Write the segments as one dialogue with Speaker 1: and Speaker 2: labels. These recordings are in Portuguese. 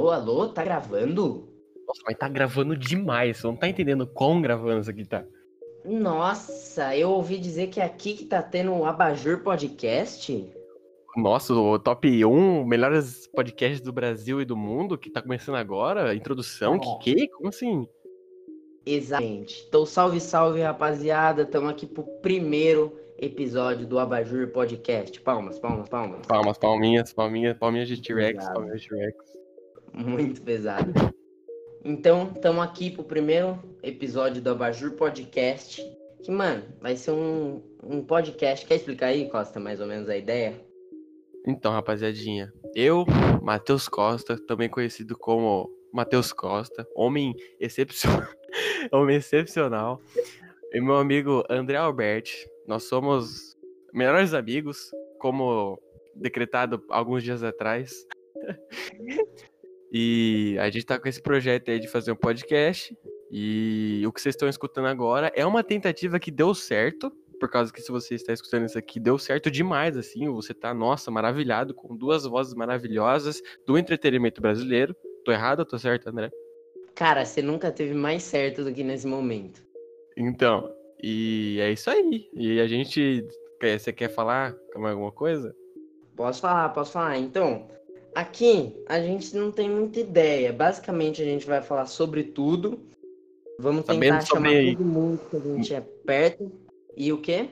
Speaker 1: Alô, alô, tá gravando?
Speaker 2: Nossa, mas tá gravando demais. Você não tá entendendo quão gravando isso aqui tá.
Speaker 1: Nossa, eu ouvi dizer que é aqui que tá tendo o Abajur Podcast.
Speaker 2: Nossa, o top 1 melhores podcasts do Brasil e do mundo, que tá começando agora. Introdução,
Speaker 1: Oh.
Speaker 2: que que? Como assim?
Speaker 1: Exatamente. Então, salve, salve, rapaziada. Estamos aqui pro primeiro episódio do Abajur Podcast. Palmas, palmas, palmas.
Speaker 2: Palmas, palminhas, palminhas, palminhas de T-Rex, palminhas de T-Rex.
Speaker 1: Muito pesado. Então, estamos aqui pro primeiro episódio do Abajur Podcast. Que, mano, vai ser um, um podcast. Quer explicar aí, Costa, mais ou menos a ideia?
Speaker 2: Então, rapaziadinha, eu, Matheus Costa, também conhecido como Matheus Costa, homem excepcional, homem excepcional, e meu amigo André Alberti, nós somos melhores amigos, como decretado alguns dias atrás. E a gente tá com esse projeto aí de fazer um podcast. E o que vocês estão escutando agora é uma tentativa que deu certo. Por causa que se você está escutando isso aqui, deu certo demais, assim. Você tá, nossa, maravilhado, com duas vozes maravilhosas do entretenimento brasileiro. Tô errado ou tô certo, André?
Speaker 1: Cara, você nunca teve mais certo do que nesse momento.
Speaker 2: Então, e é isso aí. E a gente. quer- Você quer falar mais alguma coisa?
Speaker 1: Posso falar, posso falar. Então, aqui a gente não tem muita ideia. Basicamente, a gente vai falar sobre tudo. Vamos
Speaker 2: Sabendo
Speaker 1: tentar chamar
Speaker 2: sobre-
Speaker 1: todo mundo que a gente é perto. E o quê?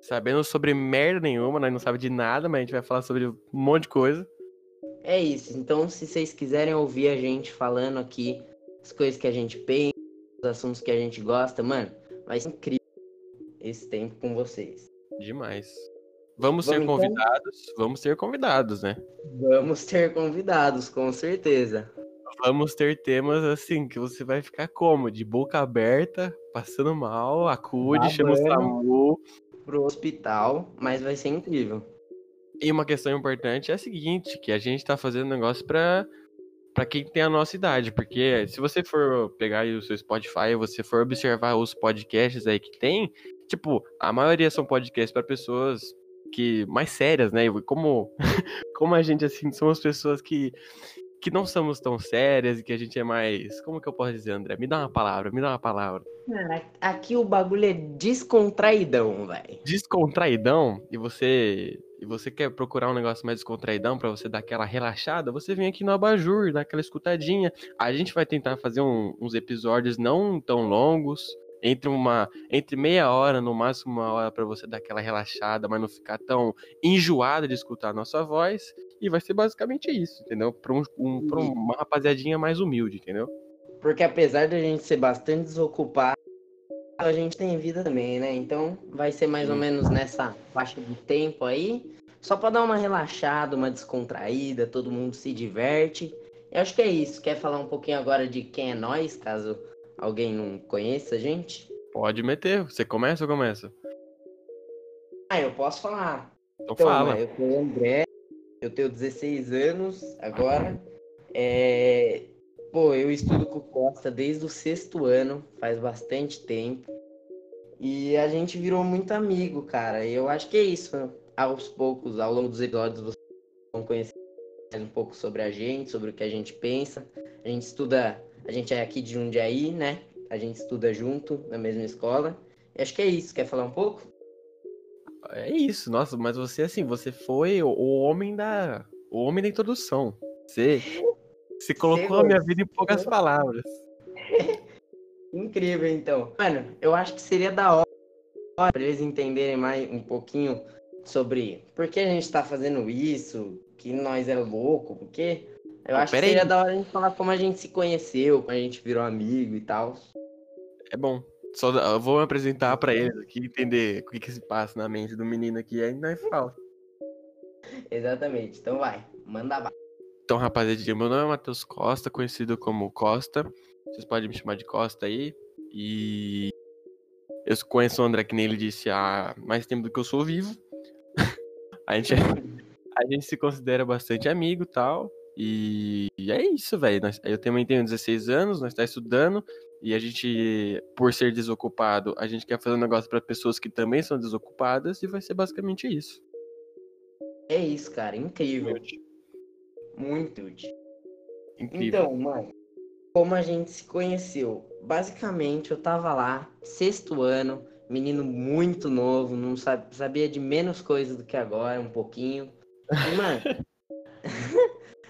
Speaker 2: Sabendo sobre merda nenhuma, nós não sabemos de nada, mas a gente vai falar sobre um monte de coisa.
Speaker 1: É isso. Então, se vocês quiserem ouvir a gente falando aqui as coisas que a gente pensa, os assuntos que a gente gosta, mano, vai ser incrível esse tempo com vocês.
Speaker 2: Demais. Vamos ser
Speaker 1: Vamos então?
Speaker 2: convidados? Vamos ser convidados, né?
Speaker 1: Vamos ter convidados, com certeza.
Speaker 2: Vamos ter temas assim que você vai ficar como? De boca aberta, passando mal, acude, chama o. SAMU.
Speaker 1: Pro hospital, mas vai ser incrível.
Speaker 2: E uma questão importante é a seguinte, que a gente tá fazendo negócio pra, pra quem tem a nossa idade, porque se você for pegar aí o seu Spotify, você for observar os podcasts aí que tem, tipo, a maioria são podcasts pra pessoas que mais sérias, né? Como como a gente assim somos pessoas que que não somos tão sérias e que a gente é mais, como que eu posso dizer, André? Me dá uma palavra, me dá uma palavra.
Speaker 1: Cara, aqui o bagulho é descontraidão, velho.
Speaker 2: descontraidão e você e você quer procurar um negócio mais descontraidão pra você dar aquela relaxada, você vem aqui no Abajur, dá aquela escutadinha. A gente vai tentar fazer um- uns episódios não tão longos, entre uma entre meia hora, no máximo uma hora pra você dar aquela relaxada, mas não ficar tão enjoada de escutar a nossa voz. E vai ser basicamente isso, entendeu? Pra, um, um- pra uma rapaziadinha mais humilde, entendeu?
Speaker 1: Porque apesar de a gente ser bastante desocupado, a gente tem vida também, né? Então vai ser mais ou menos nessa faixa de tempo aí. Só pra dar uma relaxada, uma descontraída, todo mundo se diverte. Eu acho que é isso. Quer falar um pouquinho agora de quem é nós, caso alguém não conheça a gente?
Speaker 2: Pode meter. Você começa ou começa?
Speaker 1: Ah, eu posso falar.
Speaker 2: Então,
Speaker 1: Então,
Speaker 2: fala.
Speaker 1: né, eu sou o André, eu tenho 16 anos agora. É, Pô, eu estudo com o Costa desde o sexto ano, faz bastante tempo. E a gente virou muito amigo, cara. E eu acho que é isso. Aos poucos, ao longo dos episódios, vocês vão conhecer mais um pouco sobre a gente, sobre o que a gente pensa. A gente estuda, a gente é aqui de Jundiaí, né? A gente estuda junto, na mesma escola. E acho que é isso. Quer falar um pouco?
Speaker 2: É isso, nossa, mas você assim, você foi o, homem da. O homem da introdução. Você. Você colocou a minha vida em poucas palavras.
Speaker 1: Incrível, então. Mano, eu acho que seria da hora pra eles entenderem mais um pouquinho sobre por que a gente tá fazendo isso, que nós é louco, porque eu
Speaker 2: Pô,
Speaker 1: acho que
Speaker 2: pera aí.
Speaker 1: seria da hora a gente falar como a gente se conheceu, como a gente virou amigo e tal.
Speaker 2: É bom. Só eu vou me apresentar pra eles aqui, entender o que, que se passa na mente do menino aqui, aí nós fala.
Speaker 1: Exatamente. Então vai, manda bala.
Speaker 2: Então, rapaziada, meu nome é Matheus Costa, conhecido como Costa. Vocês podem me chamar de Costa aí. E eu conheço o André, que nem ele disse, há mais tempo do que eu sou vivo. a, gente, a gente se considera bastante amigo e tal. E é isso, velho. Eu também tenho 16 anos, nós estamos estudando. E a gente, por ser desocupado, a gente quer fazer um negócio para pessoas que também são desocupadas. E vai ser basicamente isso.
Speaker 1: É isso, cara, incrível. Muito útil.
Speaker 2: Incrível.
Speaker 1: Então, mano, como a gente se conheceu? Basicamente, eu tava lá, sexto ano, menino muito novo, não sab- sabia de menos coisas do que agora, um pouquinho. E, mano,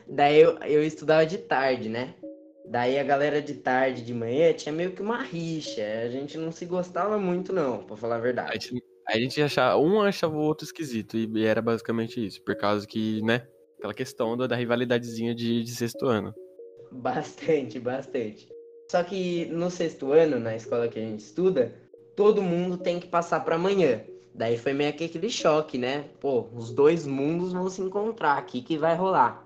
Speaker 1: daí eu, eu estudava de tarde, né? Daí a galera de tarde, de manhã, tinha meio que uma rixa. A gente não se gostava muito, não, pra falar a
Speaker 2: A
Speaker 1: verdade.
Speaker 2: gente, a gente achava, um achava o outro esquisito, e era basicamente isso, por causa que, né, aquela questão da, da rivalidadezinha de, de sexto ano.
Speaker 1: Bastante, bastante. Só que no sexto ano, na escola que a gente estuda, todo mundo tem que passar pra amanhã. Daí foi meio que aquele choque, né? Pô, os dois mundos vão se encontrar aqui, que vai rolar.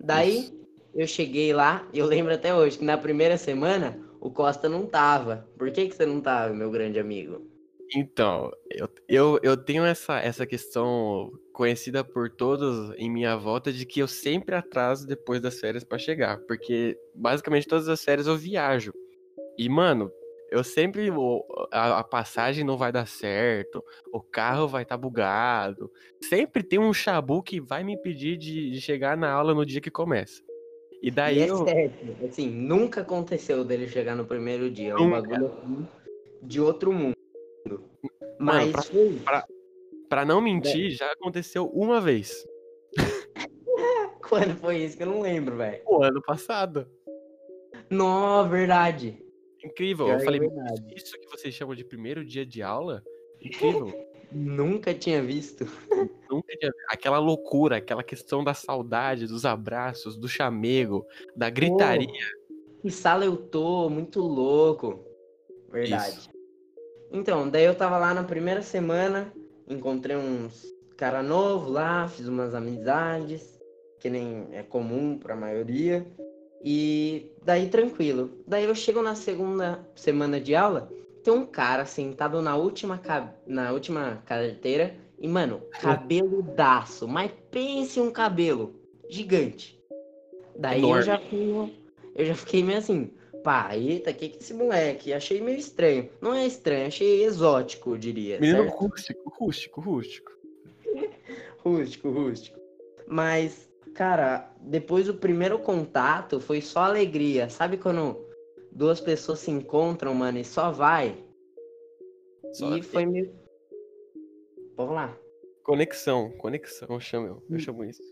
Speaker 1: Daí
Speaker 2: Isso.
Speaker 1: eu cheguei lá, e eu lembro até hoje que na primeira semana o Costa não tava. Por que, que você não tava, meu grande amigo?
Speaker 2: Então, eu, eu, eu tenho essa, essa questão conhecida por todos em minha volta de que eu sempre atraso depois das férias pra chegar, porque basicamente todas as férias eu viajo. E, mano, eu sempre. A, a passagem não vai dar certo, o carro vai estar bugado. Sempre tem um chabu que vai me impedir de, de chegar na aula no dia que começa. E daí
Speaker 1: e é
Speaker 2: eu.
Speaker 1: certo, assim, nunca aconteceu dele chegar no primeiro dia. É um bagulho assim, de outro mundo.
Speaker 2: Mano,
Speaker 1: Mas
Speaker 2: pra-
Speaker 1: foi.
Speaker 2: Pra não mentir, já aconteceu uma vez.
Speaker 1: Quando foi isso que eu não lembro, velho.
Speaker 2: O ano passado.
Speaker 1: Não, verdade.
Speaker 2: Incrível. Eu falei, isso que vocês chamam de primeiro dia de aula? Incrível.
Speaker 1: Nunca tinha visto.
Speaker 2: Nunca tinha... Aquela loucura, aquela questão da saudade, dos abraços, do chamego, da gritaria.
Speaker 1: Que sala eu tô, muito louco. Verdade. Então, daí eu tava lá na primeira semana, encontrei uns cara novo lá, fiz umas amizades, que nem é comum pra maioria. E daí tranquilo. Daí eu chego na segunda semana de aula, tem um cara sentado na última, na última carteira e, mano, cabeludaço. Mas pense um cabelo gigante. Daí eu já fui, eu já fiquei meio assim, pá, eita, que que é esse moleque? Achei meio estranho. Não é estranho, achei exótico, eu diria.
Speaker 2: Menino
Speaker 1: certo?
Speaker 2: rústico, rústico, rústico.
Speaker 1: Rústico, rústico. Mas, cara, depois do primeiro contato foi só alegria. Sabe quando duas pessoas se encontram, mano, e só vai?
Speaker 2: Só
Speaker 1: e foi meio. Vamos lá.
Speaker 2: Conexão, conexão, eu chamo, eu, chamo isso.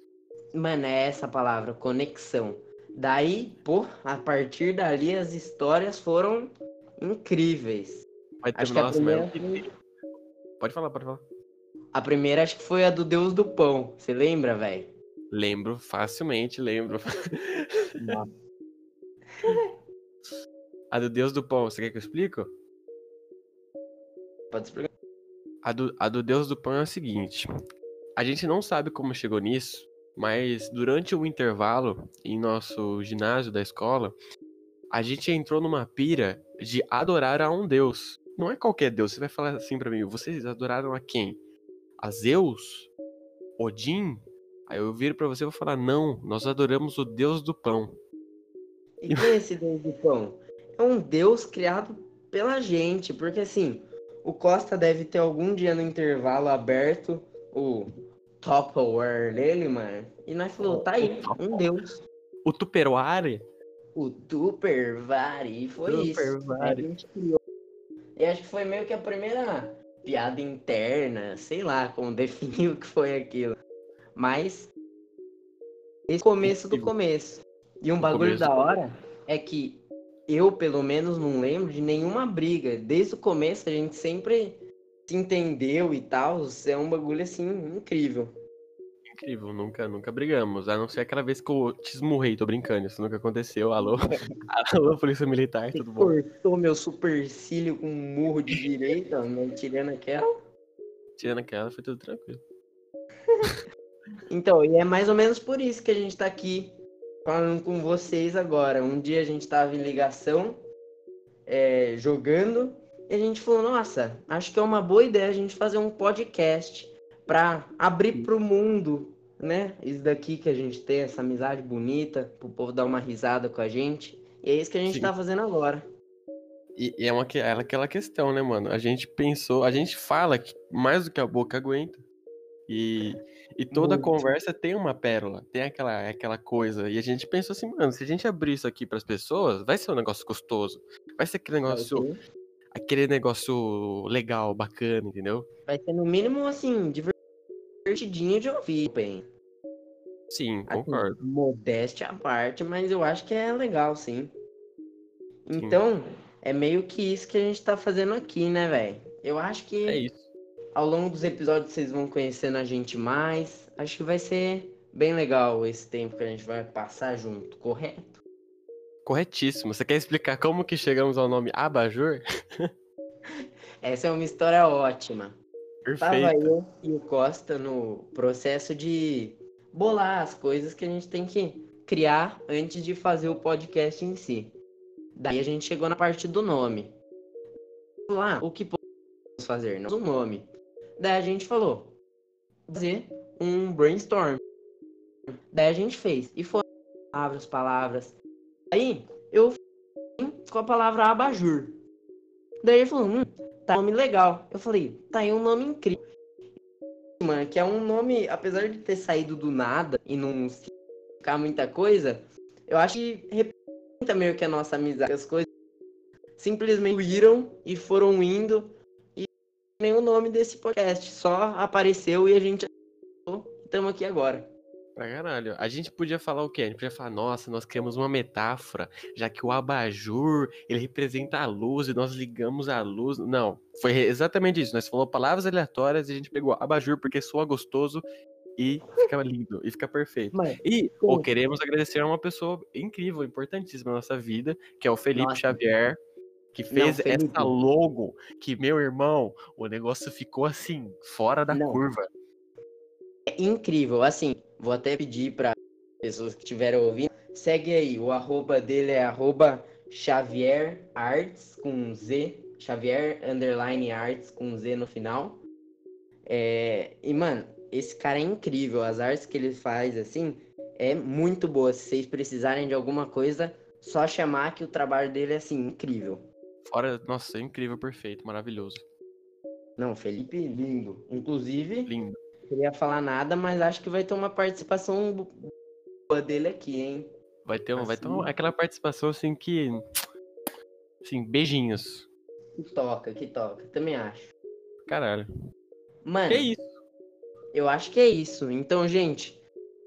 Speaker 1: Mano, é essa palavra, conexão. Daí, pô, a partir dali as histórias foram incríveis.
Speaker 2: Vai
Speaker 1: Acho que a primeira.
Speaker 2: Pode falar, pode falar.
Speaker 1: a primeira acho que foi a do Deus do Pão. Você lembra, velho?
Speaker 2: Lembro, facilmente lembro. A do Deus do Pão, você quer que eu explique?
Speaker 1: Pode explicar.
Speaker 2: A do, a do Deus do Pão é o seguinte: a gente não sabe como chegou nisso, mas durante o intervalo em nosso ginásio da escola, a gente entrou numa pira de adorar a um Deus. Não é qualquer Deus. Você vai falar assim pra mim: vocês adoraram a quem? A Zeus? Odin? Aí eu viro pra você e vou falar: não, nós adoramos o Deus do Pão.
Speaker 1: E quem é esse Deus do Pão? É um Deus criado pela gente, porque assim, o Costa deve ter algum dia no intervalo aberto o Tupperware dele, mano. E nós falou, tá aí, um Deus.
Speaker 2: O Tupperware?
Speaker 1: O Tupperware, e foi isso.
Speaker 2: Tupperware.
Speaker 1: A gente criou. E acho que foi meio que a primeira piada interna, sei lá como definir o que foi aquilo. Mas esse começo do começo. E um bagulho da hora é que eu, pelo menos, não lembro de nenhuma briga. Desde o começo a gente sempre se entendeu e tal. É um bagulho assim incrível.
Speaker 2: Incrível, nunca, nunca brigamos. A não ser aquela vez que eu te esmurrei, tô brincando, isso nunca aconteceu. Alô? Alô, Polícia Militar,
Speaker 1: Você
Speaker 2: tudo bom?
Speaker 1: cortou meu supercílio com um murro de direita, né, tirando aquela.
Speaker 2: Tirando aquela, foi tudo tranquilo.
Speaker 1: Então, e é mais ou menos por isso que a gente tá aqui falando com vocês agora. Um dia a gente tava em ligação, é, jogando, e a gente falou, nossa, acho que é uma boa ideia a gente fazer um podcast pra abrir pro mundo, né? Isso daqui que a gente tem, essa amizade bonita, pro povo dar uma risada com a gente. E é isso que a gente
Speaker 2: Sim.
Speaker 1: tá fazendo agora.
Speaker 2: E, e é uma, que- é aquela questão, né, mano? A gente pensou, a gente fala que mais do que a boca aguenta. E, E toda
Speaker 1: Muito.
Speaker 2: conversa tem uma pérola, tem aquela, aquela coisa. E a gente pensa assim, mano, se a gente abrir isso aqui pras pessoas, vai ser um negócio gostoso. Vai ser aquele negócio, aquele negócio legal, bacana, entendeu?
Speaker 1: vai ser no mínimo assim, divertidinho de ouvir, bem.
Speaker 2: Sim,
Speaker 1: Assim,
Speaker 2: concordo.
Speaker 1: modéstia à parte, mas eu acho que é legal, sim. Então, é meio que isso que a gente tá fazendo aqui, né, velho? Eu acho que
Speaker 2: É isso.
Speaker 1: Ao longo dos episódios vocês vão conhecendo a gente mais. Acho que vai ser bem legal esse tempo que a gente vai passar junto, correto?
Speaker 2: Corretíssimo. Você quer explicar como que chegamos ao nome Abajur?
Speaker 1: Essa é uma história ótima. Tava
Speaker 2: Perfeito.
Speaker 1: eu e o Costa no processo de bolar as coisas que a gente tem que criar antes de fazer o podcast em si. Daí a gente chegou na parte do nome. Lá, o que podemos fazer? Nós um nome. Daí a gente falou, fazer um brainstorm. Daí a gente fez. E foram palavras, palavras. Aí eu fui com a palavra abajur. Daí ele falou, hum, tá um nome legal. Eu falei, tá aí um nome incrível. Mano, que é um nome, apesar de ter saído do nada e não ficar muita coisa, eu acho que representa meio que a nossa amizade. As coisas simplesmente fluíram e foram indo nem o nome desse podcast. Só apareceu e a gente estamos aqui agora.
Speaker 2: Pra caralho. A gente podia falar o quê? A gente podia falar, nossa, nós criamos uma metáfora, já que o abajur, ele representa a luz e nós ligamos a luz. Não, foi exatamente isso. Nós falamos palavras aleatórias e a gente pegou abajur porque soa gostoso e fica lindo, e fica perfeito.
Speaker 1: Mano,
Speaker 2: E pô, queremos agradecer a uma pessoa incrível, importantíssima na nossa vida, que é o Felipe
Speaker 1: Nossa.
Speaker 2: Xavier, que fez
Speaker 1: Felipe.
Speaker 2: essa logo, que, meu irmão, o negócio ficou assim, fora da
Speaker 1: Não.
Speaker 2: curva.
Speaker 1: é incrível. Assim, vou até pedir para pessoas que estiverem ouvindo, segue aí. O arroba dele é arroba Xavier Arts com Z. Xavier underline Arts com Z no final. É, e, mano, esse cara é incrível. As artes que ele faz, assim, é muito boa. Se vocês precisarem de alguma coisa, só chamar que o trabalho dele é, assim, incrível.
Speaker 2: Fora, nossa, incrível, perfeito, maravilhoso.
Speaker 1: Não, Felipe, lindo. Inclusive,
Speaker 2: Lindo.
Speaker 1: queria falar nada, mas acho que vai ter uma participação boa dele aqui, hein?
Speaker 2: Vai ter, um- vai ter
Speaker 1: Assim.
Speaker 2: uma- aquela participação assim que. Assim, beijinhos.
Speaker 1: Que toca, que toca. Também acho.
Speaker 2: Caralho.
Speaker 1: Mano,
Speaker 2: Que isso?
Speaker 1: eu acho que é isso. Então, gente,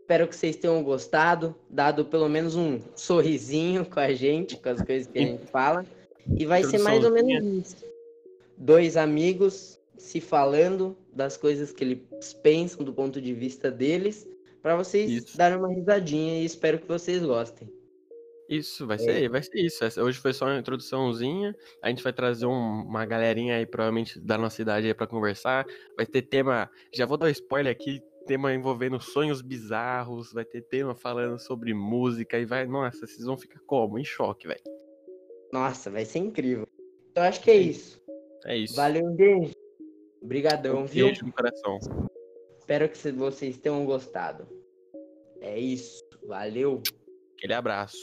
Speaker 1: espero que vocês tenham gostado, dado pelo menos um sorrisinho com a gente, com as coisas que a gente fala. E vai ser mais ou menos isso. Dois amigos se falando das coisas que eles pensam do ponto de vista deles, para vocês
Speaker 2: Isso.
Speaker 1: darem uma risadinha e espero que vocês gostem.
Speaker 2: Isso, vai
Speaker 1: É.
Speaker 2: ser, vai ser isso. Hoje foi só uma introduçãozinha. A gente vai trazer um- uma galerinha aí, provavelmente, da nossa idade aí pra conversar. Vai ter tema. Já vou dar um spoiler aqui. Tema envolvendo sonhos bizarros. Vai ter tema falando sobre música. E vai. Nossa, vocês vão ficar como? Em choque, velho.
Speaker 1: Nossa, vai ser incrível. Então acho que é isso.
Speaker 2: É isso.
Speaker 1: Valeu, gente. Obrigadão,
Speaker 2: Um
Speaker 1: viu?
Speaker 2: beijo no coração.
Speaker 1: Espero que vocês tenham gostado. É isso. Valeu.
Speaker 2: Aquele abraço.